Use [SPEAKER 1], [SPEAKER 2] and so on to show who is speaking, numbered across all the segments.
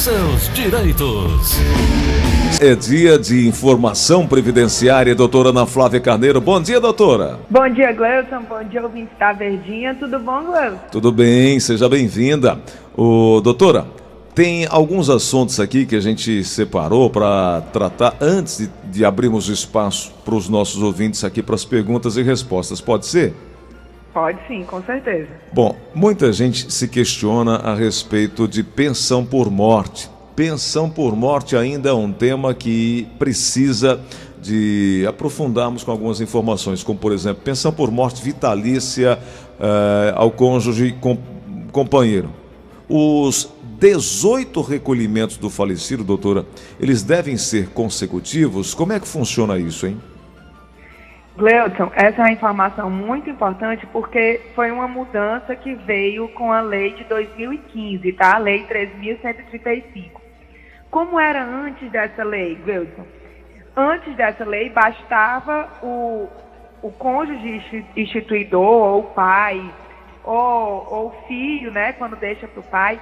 [SPEAKER 1] seus direitos.
[SPEAKER 2] É dia de informação previdenciária, doutora Ana Flávia Carneiro. Bom dia, doutora.
[SPEAKER 3] Bom dia, Gleuton. Bom dia, ouvinte da Verdinha. Tudo bom, Gleuton?
[SPEAKER 2] Tudo bem, seja bem-vinda. O doutora, tem alguns assuntos aqui que a gente separou para tratar antes de, de abrirmos espaço para os nossos ouvintes aqui para as perguntas e respostas. Pode ser?
[SPEAKER 3] Pode sim, com certeza.
[SPEAKER 2] Bom, muita gente se questiona a respeito de pensão por morte. Pensão por morte ainda é um tema que precisa de aprofundarmos com algumas informações, como por exemplo, pensão por morte vitalícia uh, ao cônjuge com, companheiro. Os 18 recolhimentos do falecido, doutora, eles devem ser consecutivos? Como é que funciona isso, hein?
[SPEAKER 3] Gleuton, essa é uma informação muito importante porque foi uma mudança que veio com a lei de 2015, tá? A lei 3.135. Como era antes dessa lei, Gleuton? Antes dessa lei, bastava o, o cônjuge instituidor, ou pai, ou, ou filho, né, quando deixa para o pai,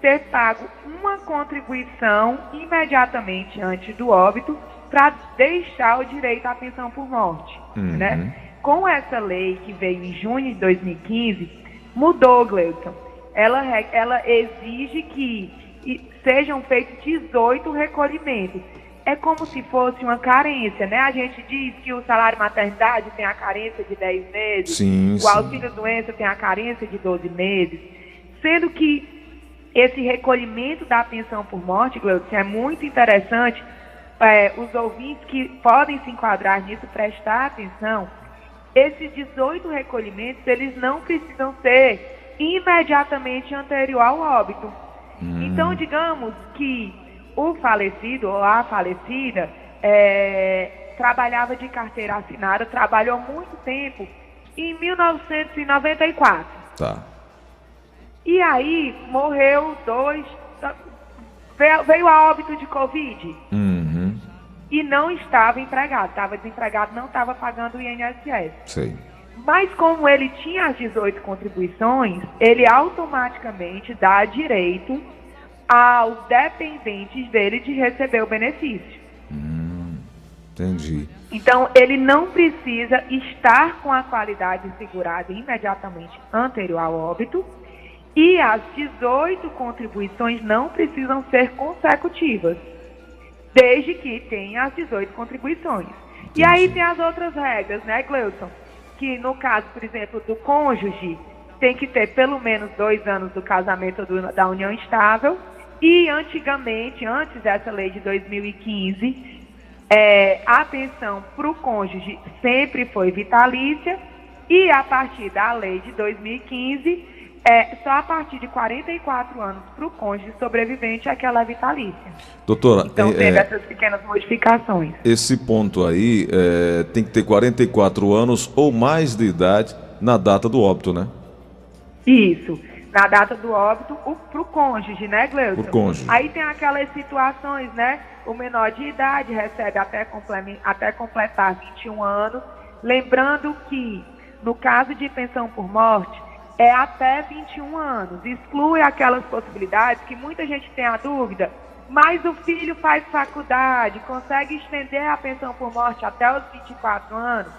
[SPEAKER 3] ter pago uma contribuição imediatamente antes do óbito para deixar o direito à pensão por morte. Uhum. Né? Com essa lei que veio em junho de 2015, mudou, Gleuton. Ela, ela exige que sejam feitos 18 recolhimentos. É como se fosse uma carência, né? A gente diz que o salário maternidade tem a carência de 10 meses,
[SPEAKER 2] sim,
[SPEAKER 3] o auxílio doença tem a carência de 12 meses, sendo que esse recolhimento da pensão por morte, Gleuton, é muito interessante é, os ouvintes que podem se enquadrar nisso prestar atenção, esses 18 recolhimentos, eles não precisam ser imediatamente anterior ao óbito. Hum. Então, digamos que o falecido ou a falecida é, trabalhava de carteira assinada, trabalhou muito tempo em 1994.
[SPEAKER 2] Tá.
[SPEAKER 3] E aí morreu dois, veio, a óbito de Covid.
[SPEAKER 2] Uhum.
[SPEAKER 3] E não estava empregado, estava desempregado, não estava pagando o INSS.
[SPEAKER 2] Sei.
[SPEAKER 3] Mas como ele tinha as 18 contribuições, ele automaticamente dá direito aos dependentes dele de receber o benefício.
[SPEAKER 2] Hum, entendi.
[SPEAKER 3] Então, ele não precisa estar com a qualidade segurada imediatamente anterior ao óbito, e as 18 contribuições não precisam ser consecutivas, desde que tenha as 18 contribuições. E aí tem as outras regras, né, Gleuton? Que no caso, por exemplo, do cônjuge, tem que ter pelo menos dois anos do casamento do, da união estável. E antigamente, antes dessa lei de 2015, é, a pensão para o cônjuge sempre foi vitalícia. E a partir da lei de 2015, é só a partir de 44 anos para o cônjuge sobrevivente é que ela é vitalícia.
[SPEAKER 2] Doutora,
[SPEAKER 3] então
[SPEAKER 2] é,
[SPEAKER 3] teve
[SPEAKER 2] é,
[SPEAKER 3] essas pequenas modificações.
[SPEAKER 2] Esse ponto aí é, tem que ter 44 anos ou mais de idade na data do óbito, né?
[SPEAKER 3] Isso. Na data do óbito, para o cônjuge, né, Gleuton?
[SPEAKER 2] Por cônjuge.
[SPEAKER 3] Aí tem aquelas situações, né? O menor de idade recebe até, até completar 21 anos. Lembrando que, no caso de pensão por morte, é até 21 anos. Exclui aquelas possibilidades que muita gente tem a dúvida, mas o filho faz faculdade, consegue estender a pensão por morte até os 24 anos?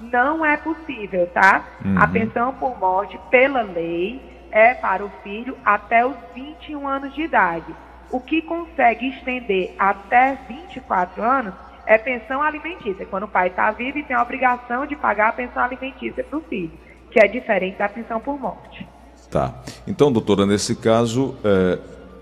[SPEAKER 3] Não é possível, tá? Uhum. A pensão por morte, pela lei, é para o filho até os 21 anos de idade. O que consegue estender até 24 anos é pensão alimentícia, quando o pai está vivo e tem a obrigação de pagar a pensão alimentícia para o filho que é diferente da pensão por morte.
[SPEAKER 2] Tá. Então, doutora, nesse caso, é,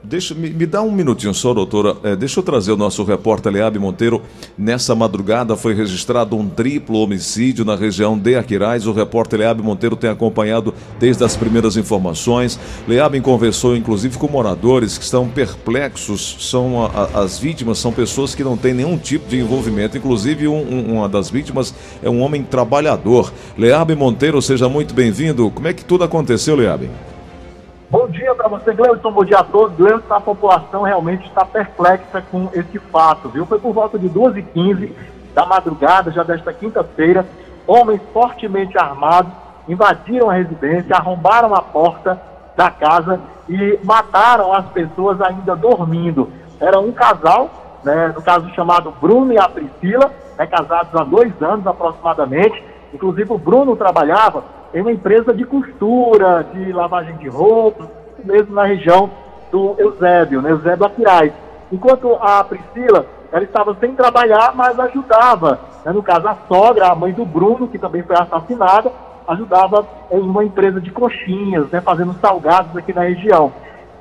[SPEAKER 2] Deixa, me, me, dá um minutinho só, doutora. É, deixa eu trazer o nosso repórter Leabe Monteiro. Nessa madrugada foi registrado um triplo homicídio na região de Aquiraz. O repórter Leabe Monteiro tem acompanhado desde as primeiras informações. Leabe conversou inclusive com moradores que estão perplexos. São a, a, as vítimas são pessoas que não têm nenhum tipo de envolvimento. Inclusive, um, um, uma das vítimas é um homem trabalhador. Leabe Monteiro, seja muito bem-vindo. Como é que tudo aconteceu, Leabe?
[SPEAKER 4] Bom dia para você, Gleison. Bom dia a todos. Gleison, a população realmente está perplexa com esse fato, viu? Foi por volta de 12h15 da madrugada, já desta quinta-feira, homens fortemente armados invadiram a residência, arrombaram a porta da casa e mataram as pessoas ainda dormindo. Era um casal, né, no caso chamado Bruno e a Priscila, né, casados há dois anos aproximadamente. Inclusive o Bruno trabalhava em uma empresa de costura, de lavagem de roupa, mesmo na região do Eusébio, né, Eusébio Aquiraz. Enquanto a Priscila, ela estava sem trabalhar, mas ajudava, né, no caso a sogra, a mãe do Bruno, que também foi assassinada, ajudava em uma empresa de coxinhas, né, fazendo salgados aqui na região.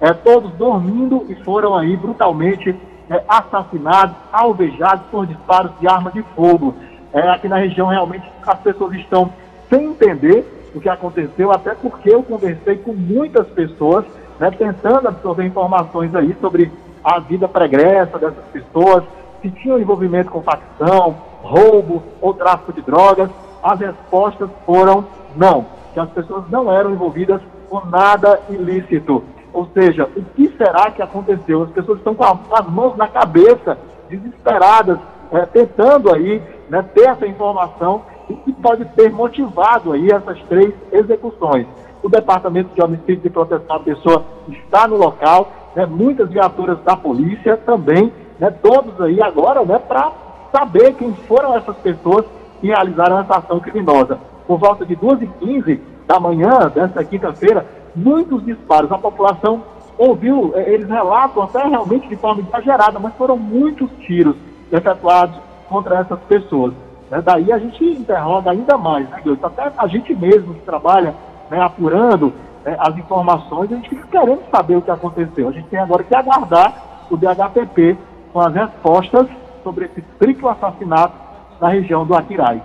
[SPEAKER 4] É, todos dormindo e foram aí brutalmente é, assassinados, alvejados por disparos de arma de fogo. É, aqui na região realmente as pessoas estão sem entender o que aconteceu, até porque eu conversei com muitas pessoas, né, tentando absorver informações aí sobre a vida pregressa dessas pessoas, se tinham envolvimento com facção, roubo ou tráfico de drogas as respostas foram não, que as pessoas não eram envolvidas com nada ilícito. Ou seja, o que será que aconteceu? As pessoas estão com, as mãos na cabeça, desesperadas, é, tentando aí né, ter essa informação e que pode ter motivado aí essas três execuções. O Departamento de Homicídio e Proteção à Pessoa está no local, né, muitas viaturas da polícia também, né, todos aí agora, né, para saber quem foram essas pessoas e realizaram essa ação criminosa. Por volta de 2h15 da manhã desta quinta-feira, muitos disparos. A população ouviu, eh, eles relatam até realmente de forma exagerada, mas foram muitos tiros efetuados contra essas pessoas. Né? Daí a gente interroga ainda mais, né, Deus? Até a gente mesmo que trabalha né, apurando né, as informações, a gente fica querendo saber o que aconteceu. A gente tem agora que aguardar o DHPP com as respostas sobre esse triplo assassinato na região do Aquirai.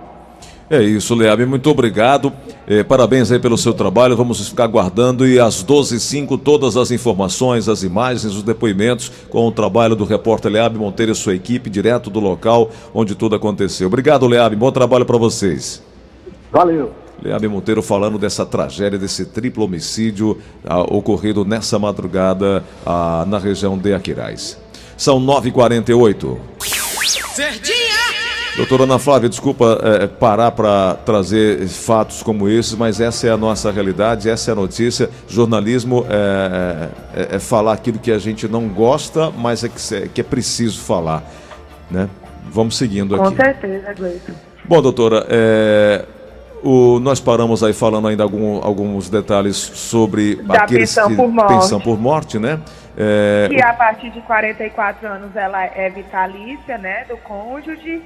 [SPEAKER 2] É isso, Leab, muito obrigado. É, parabéns aí pelo seu trabalho. Vamos ficar aguardando e às 12h05 todas as informações, as imagens, os depoimentos com o trabalho do repórter Leab Monteiro e sua equipe, direto do local onde tudo aconteceu. Obrigado, Leab. Bom trabalho para vocês.
[SPEAKER 4] Valeu.
[SPEAKER 2] Leab Monteiro falando dessa tragédia, desse triplo homicídio ah, ocorrido nessa madrugada ah, na região de Aquirais. São 9h48. Certinha! Doutora Ana Flávia, desculpa é, parar para trazer fatos como esses, mas essa é a nossa realidade, essa é a notícia. Jornalismo é, é, é falar aquilo que a gente não gosta, mas é que, é, que é preciso falar. Né? Vamos seguindo aqui.
[SPEAKER 3] Com certeza, Gleison.
[SPEAKER 2] Bom, doutora, é, o, nós paramos aí falando ainda algum, alguns detalhes sobre
[SPEAKER 3] da
[SPEAKER 2] aqueles
[SPEAKER 3] pensão
[SPEAKER 2] que
[SPEAKER 3] por morte.
[SPEAKER 2] pensão por morte, né? É,
[SPEAKER 3] Que a partir de 44 anos ela é vitalícia, né, do cônjuge,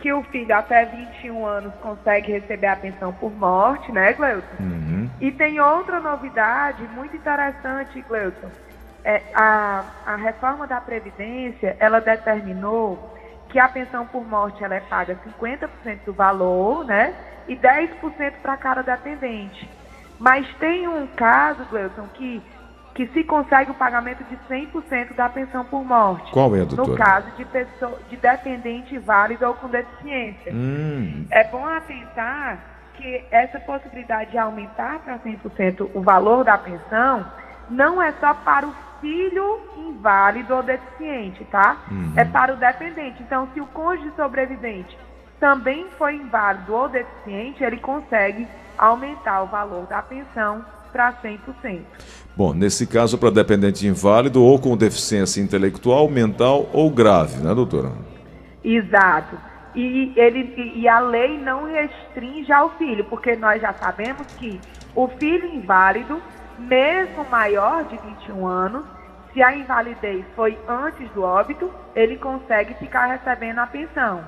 [SPEAKER 3] que o filho até 21 anos consegue receber a pensão por morte, né, Gleuton?
[SPEAKER 2] uhum.
[SPEAKER 3] E tem outra novidade muito interessante, Gleuton. É, a, a reforma da Previdência, ela determinou que a pensão por morte ela é paga 50% do valor, né? E 10% para cada dependente. Mas tem um caso, Gleuton, que, que se consegue o pagamento de 100% da pensão por morte.
[SPEAKER 2] Qual é,
[SPEAKER 3] No
[SPEAKER 2] doutora?
[SPEAKER 3] caso de, pessoa, de dependente válido ou com deficiência.
[SPEAKER 2] Hum,
[SPEAKER 3] É bom atentar que essa possibilidade de aumentar para 100% o valor da pensão não é só para o filho inválido ou deficiente, tá?
[SPEAKER 2] Uhum.
[SPEAKER 3] É para o dependente. Então, se o cônjuge sobrevivente também foi inválido ou deficiente, ele consegue aumentar o valor da pensão para 100%.
[SPEAKER 2] Bom, nesse caso, para dependente inválido ou com deficiência intelectual, mental ou grave, né, doutora?
[SPEAKER 3] Exato. E, ele, e- a lei não restringe ao filho, porque nós já sabemos que o filho inválido, mesmo maior de 21 anos, se a invalidez foi antes do óbito, ele consegue ficar recebendo a pensão,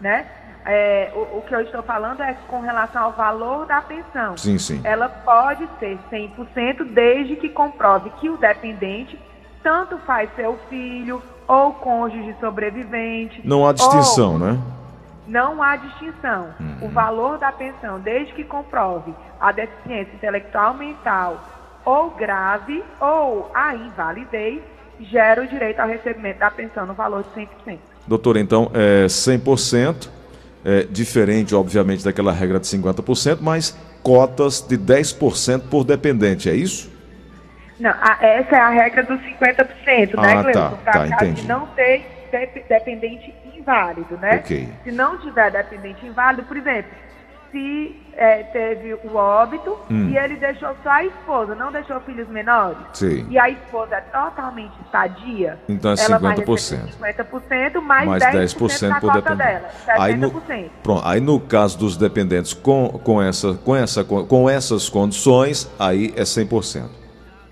[SPEAKER 3] né? É, o, o que eu estou falando é com relação ao valor da pensão.
[SPEAKER 2] Sim, sim.
[SPEAKER 3] Ela pode ser 100% desde que comprove que o dependente tanto faz seu filho ou cônjuge sobrevivente.
[SPEAKER 2] Não há distinção,
[SPEAKER 3] ou-
[SPEAKER 2] né?
[SPEAKER 3] Não há distinção. O valor da pensão, desde que comprove a deficiência intelectual mental ou grave ou a invalidez, gera o direito ao recebimento da pensão no valor de 100%.
[SPEAKER 2] Doutora, então, é 100%, é diferente, obviamente, daquela regra de 50%, mas cotas de 10% por dependente, é isso?
[SPEAKER 3] Não, a- essa é a regra dos 50%, né,
[SPEAKER 2] Ah, tá,
[SPEAKER 3] Pra
[SPEAKER 2] tá,
[SPEAKER 3] caso
[SPEAKER 2] entendi.
[SPEAKER 3] não ter dep- dependente inválido, né?
[SPEAKER 2] Ok.
[SPEAKER 3] Se não tiver dependente inválido, por exemplo, se é, teve o óbito
[SPEAKER 2] Hum.
[SPEAKER 3] e ele deixou só a esposa, não deixou filhos menores.
[SPEAKER 2] Sim.
[SPEAKER 3] E a esposa é totalmente sadia.
[SPEAKER 2] Então é
[SPEAKER 3] ela vai
[SPEAKER 2] 50%.
[SPEAKER 3] receber 50% mais,
[SPEAKER 2] mais
[SPEAKER 3] 10%,
[SPEAKER 2] 10%
[SPEAKER 3] da
[SPEAKER 2] por dependente.
[SPEAKER 3] dela.
[SPEAKER 2] Aí no,
[SPEAKER 3] 70%.
[SPEAKER 2] pronto, aí no caso dos dependentes com, com, essa, com, essa, com essas condições, aí é 100%.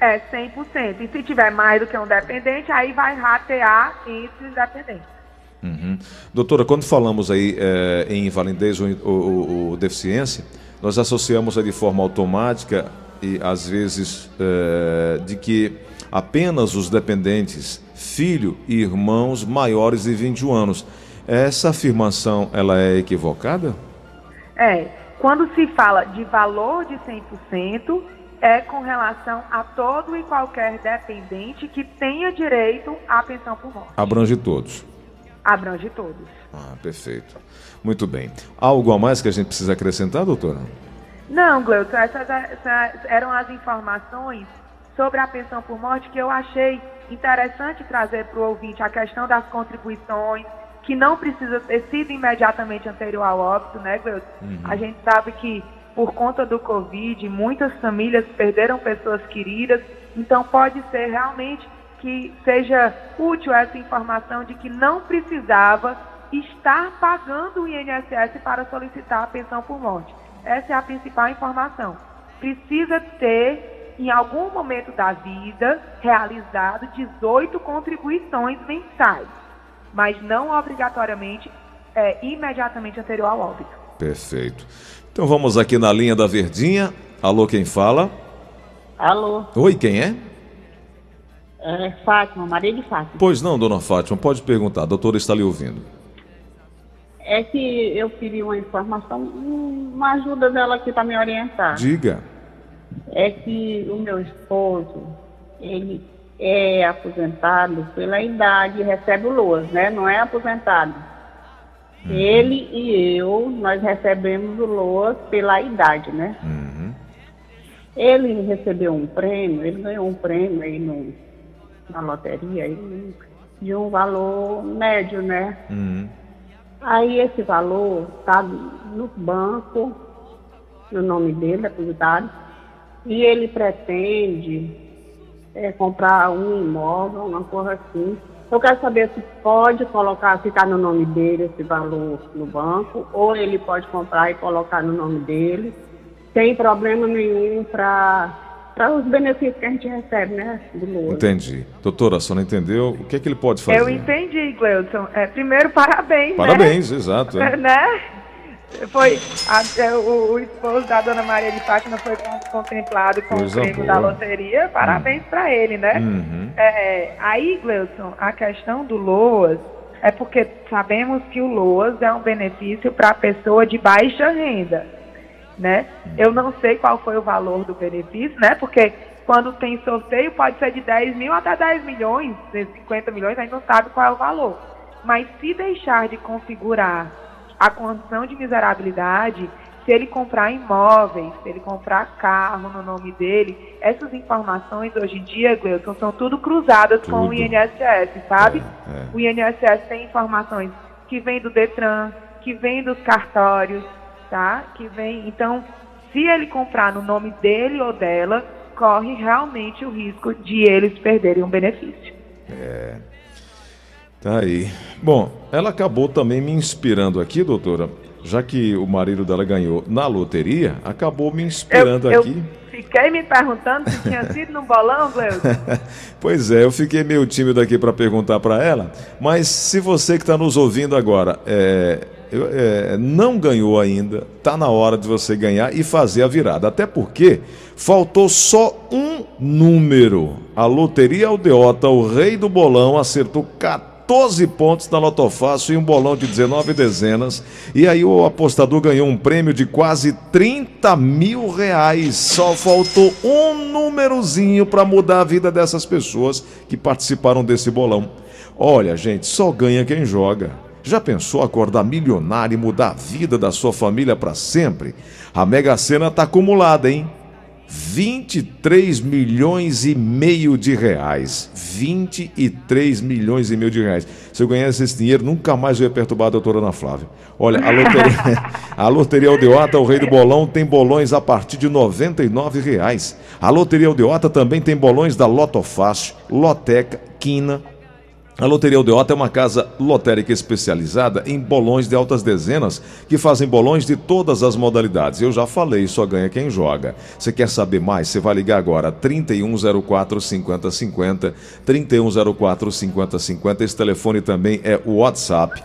[SPEAKER 3] É 100%. E se tiver mais do que um dependente, aí vai ratear entre os dependentes.
[SPEAKER 2] Uhum. Doutora, quando falamos aí eh, em invalidez ou, ou- ou- deficiência, nós associamos aí de forma automática e às vezes eh, de que apenas os dependentes, filho e irmãos maiores de 21 anos. Essa afirmação ela é equivocada?
[SPEAKER 3] É, quando se fala de valor de 100%, é com relação a todo e qualquer dependente que tenha direito à pensão por morte.
[SPEAKER 2] Abrange todos.
[SPEAKER 3] Abrange todos.
[SPEAKER 2] Ah, perfeito. Muito bem. Algo a mais que a gente precisa acrescentar, doutora?
[SPEAKER 3] Não, Gleuton, essas, essas eram as informações sobre a pensão por morte que eu achei interessante trazer para o ouvinte a questão das contribuições, que não precisa ter sido imediatamente anterior ao óbito, né, Gleuton? A gente sabe que por conta do Covid, muitas famílias perderam pessoas queridas, então pode ser realmente que seja útil essa informação de que não precisava estar pagando o INSS para solicitar a pensão por morte. Essa é a principal informação. Precisa ter, em algum momento da vida, realizado 18 contribuições mensais, mas não obrigatoriamente é, imediatamente anterior ao óbito.
[SPEAKER 2] Perfeito. Então vamos aqui na linha da Verdinha. Alô, quem fala?
[SPEAKER 5] Alô,
[SPEAKER 2] Oi, quem é?
[SPEAKER 5] É Fátima, Maria de Fátima.
[SPEAKER 2] Pois não, dona Fátima, pode perguntar, a doutora está lhe ouvindo.
[SPEAKER 5] É que eu queria uma informação, um- uma ajuda dela aqui para me orientar.
[SPEAKER 2] Diga.
[SPEAKER 5] É que o meu esposo, ele é aposentado pela idade, recebe o LOAS, né? Não é aposentado. Ele e eu, nós recebemos o LOAS pela idade, né?
[SPEAKER 2] Uhum.
[SPEAKER 5] Ele recebeu um prêmio, ele ganhou um prêmio aí no, na loteria de um valor médio, né?
[SPEAKER 2] Uhum.
[SPEAKER 5] Aí esse valor está no banco, no nome dele, aposentado, e ele pretende é, comprar um imóvel, uma coisa assim. Eu quero saber se pode colocar, ficar no nome dele esse valor no banco, ou ele pode comprar e colocar no nome dele, sem problema nenhum para os benefícios que a gente recebe, né? Do LOAS.
[SPEAKER 2] Entendi. Doutora, a senhora entendeu? O que é que ele pode fazer?
[SPEAKER 3] Eu entendi, Gleuton. É, primeiro, parabéns,
[SPEAKER 2] Parabéns, exato.
[SPEAKER 3] né?
[SPEAKER 2] é.
[SPEAKER 3] né? Foi a- é, o, o esposo da dona Maria de Fátima foi con- contemplado com
[SPEAKER 2] Coisa
[SPEAKER 3] o prêmio da loteria. Parabéns pra ele, né?
[SPEAKER 2] Uhum.
[SPEAKER 3] É, aí, Gleuton, a questão do LOAS é porque sabemos que o LOAS é um benefício para a pessoa de baixa renda, né? Eu não sei qual foi o valor do benefício, né? Porque quando tem sorteio pode ser de 10 mil até 10 milhões, de 50 milhões, a gente não sabe qual é o valor. Mas se deixar de configurar a condição de miserabilidade, se ele comprar imóveis, se ele comprar carro no nome dele, essas informações hoje em dia, Gleuton, são tudo cruzadas com o
[SPEAKER 2] Tudo.
[SPEAKER 3] INSS, sabe?
[SPEAKER 2] É, é.
[SPEAKER 3] O INSS tem informações que vêm do Detran, que vêm dos cartórios, tá? Que vem, então, se ele comprar no nome dele ou dela, corre realmente o risco de eles perderem um benefício.
[SPEAKER 2] Tá aí. Bom, ela acabou também me inspirando aqui, doutora. Já que o marido dela ganhou na loteria, acabou me inspirando
[SPEAKER 3] eu
[SPEAKER 2] aqui.
[SPEAKER 3] fiquei me perguntando se tinha sido no bolão, Gleuton.
[SPEAKER 2] Pois é, eu fiquei meio tímido aqui para perguntar para ela, mas se você que está nos ouvindo agora é, é, não ganhou ainda, tá na hora de você ganhar e fazer a virada. Até porque faltou só um número. A Loteria Aldeota, o rei do bolão, acertou 14 pontos na Lotofácil e um bolão de 19 dezenas. E aí o apostador ganhou um prêmio de quase 30 mil reais. Só faltou um númerozinho para mudar a vida dessas pessoas que participaram desse bolão. Olha, gente, só ganha quem joga. Já pensou acordar milionário e mudar a vida da sua família para sempre? A Mega Sena tá acumulada, hein? 23 milhões e meio de reais. 23 milhões e meio de reais. Se eu ganhasse esse dinheiro, nunca mais eu ia perturbar a doutora Ana Flávia. Olha, a loteria, a loteria Aldeota, o rei do bolão, tem bolões a partir de 99 reais. A loteria Aldeota também tem bolões da Lotofácil, Loteca, Quina, a Loteria Aldeota é uma casa lotérica especializada em bolões de altas dezenas que fazem bolões de todas as modalidades. Eu já falei, só ganha quem joga. Você quer saber mais? Você vai ligar agora 3104 5050, 3104 5050. Esse telefone também é o WhatsApp.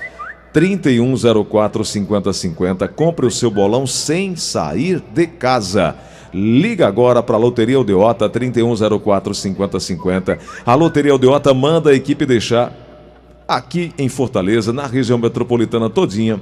[SPEAKER 2] 3104 5050. Compre o seu bolão sem sair de casa. Liga agora para a Loteria Aldeota 3104 5050. A Loteria Aldeota manda a equipe deixar aqui em Fortaleza, na região metropolitana todinha,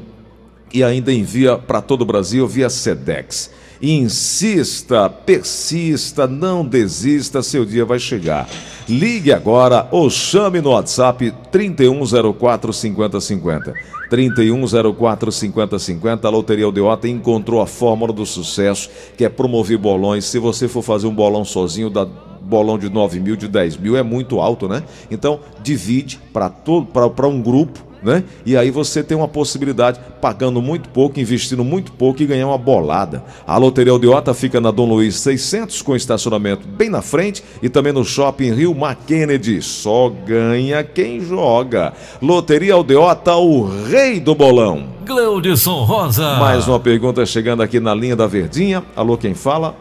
[SPEAKER 2] e ainda envia para todo o Brasil via Sedex. Insista, persista, não desista, seu dia vai chegar. Ligue agora ou chame no WhatsApp 3104 5050. 3104 5050. A Loteria Aldeota encontrou a fórmula do sucesso, que é promover bolões. Se você for fazer um bolão sozinho, dá bolão de 9 mil, de 10 mil, é muito alto, né? Então, divide para um grupo né? E aí você tem uma possibilidade, pagando muito pouco, investindo muito pouco e ganhar uma bolada. A Loteria Aldeota fica na Dom Luiz 600 com estacionamento bem na frente e também no Shopping Rio Kennedy. Só ganha quem joga. Loteria Aldeota, o rei do bolão.
[SPEAKER 1] Gleudson Rosa.
[SPEAKER 2] Mais uma pergunta chegando aqui na linha da Verdinha. Alô, quem fala?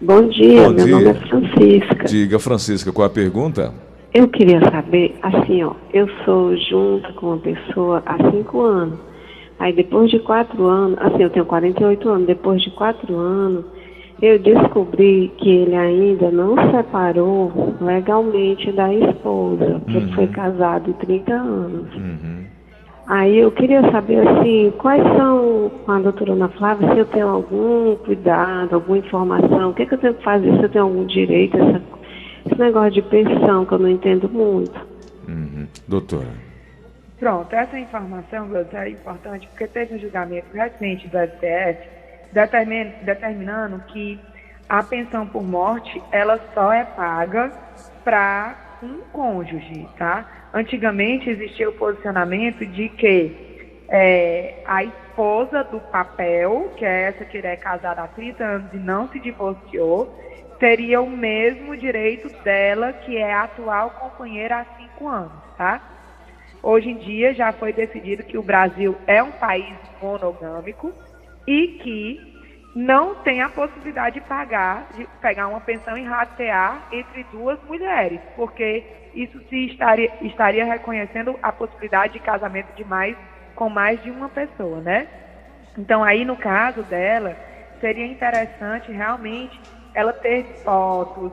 [SPEAKER 6] Bom dia, Bom meu dia. nome é Francisca.
[SPEAKER 2] Diga, Francisca, qual é a pergunta?
[SPEAKER 6] Eu queria saber, assim, ó, eu sou junta com uma pessoa há cinco anos. Aí depois de quatro anos, assim, eu tenho 48 anos, depois de quatro anos, eu descobri que ele ainda não separou legalmente da esposa, que uhum. ele foi uhum. casado há 30 anos. Uhum. Aí eu queria saber, assim, quais são, com a doutora Ana Flávia, se eu tenho algum cuidado, alguma informação, o que, é que eu tenho que fazer, se eu tenho algum direito a essa esse negócio de pensão que eu não entendo muito.
[SPEAKER 2] Uhum. Doutora.
[SPEAKER 3] Pronto, essa informação, Gleuton, é importante porque teve um julgamento recente do STF determin, determinando que a pensão por morte ela só é paga para um cônjuge, tá? Antigamente existia o posicionamento de que é, a esposa do papel, que é essa que é casada há 30 anos e não se divorciou, teria o mesmo direito dela, que é a atual companheira há cinco anos, tá? Hoje em dia já foi decidido que o Brasil é um país monogâmico e que não tem a possibilidade de pagar, de pegar uma pensão e ratear entre duas mulheres, porque isso se estaria, estaria reconhecendo a possibilidade de casamento de mais com mais de uma pessoa, né? Então aí no caso dela seria interessante realmente ela ter fotos,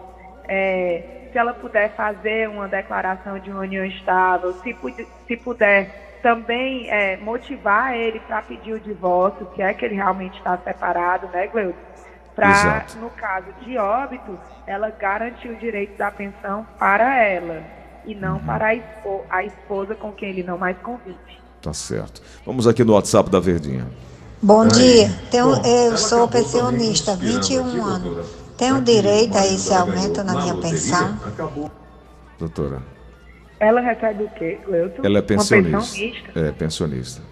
[SPEAKER 3] é, se ela puder fazer uma declaração de uma união estável, se, se puder também é, motivar ele para pedir o divórcio, se é que ele realmente está separado, né, Gleudo? Para, no caso de óbito, ela garantir o direito da pensão para ela e não uhum. para a, espo a esposa com quem ele não mais convive.
[SPEAKER 2] Tá certo. Vamos aqui no WhatsApp da Verdinha.
[SPEAKER 7] Bom dia. Bom, eu sou pensionista, 21 aqui, anos. Doutora. Tenho direito a esse aumento na minha pensão?
[SPEAKER 2] Doutora.
[SPEAKER 3] Ela recebe o quê, Cleuton?
[SPEAKER 2] Ela é pensionista. É, pensionista.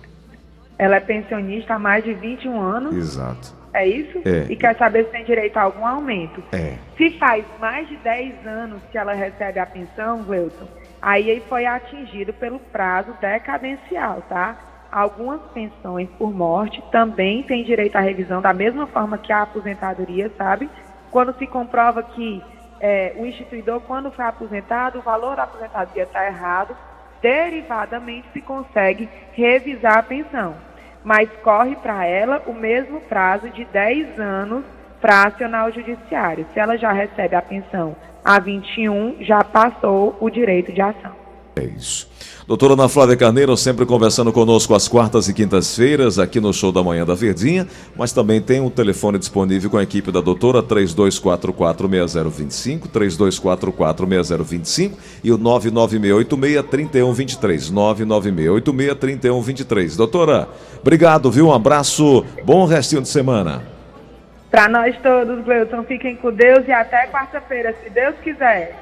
[SPEAKER 3] Ela é pensionista há mais de 21 anos?
[SPEAKER 2] Exato.
[SPEAKER 3] É isso?
[SPEAKER 2] É.
[SPEAKER 3] E quer saber se tem direito a algum aumento?
[SPEAKER 2] É.
[SPEAKER 3] Se faz mais de 10 anos que ela recebe a pensão, Gleuton, aí ele foi atingido pelo prazo decadencial, tá? Algumas pensões por morte também têm direito à revisão da mesma forma que a aposentadoria, sabe? Quando se comprova que é, o instituidor, quando foi aposentado, o valor da aposentadoria está errado, derivadamente se consegue revisar a pensão. Mas corre para ela o mesmo prazo de 10 anos para acionar o judiciário. Se ela já recebe a pensão há 21, já passou o direito de ação.
[SPEAKER 2] É isso. Doutora Ana Flávia Carneiro sempre conversando conosco às quartas e quintas-feiras aqui no Show da Manhã da Verdinha, mas também tem um telefone disponível com a equipe da doutora 32446025, 32446025 e o 996863123, 996863123. Doutora, obrigado, viu? Um abraço, bom restinho de semana.
[SPEAKER 3] Para nós todos, Gleuton, fiquem com Deus e até quarta-feira, se Deus quiser.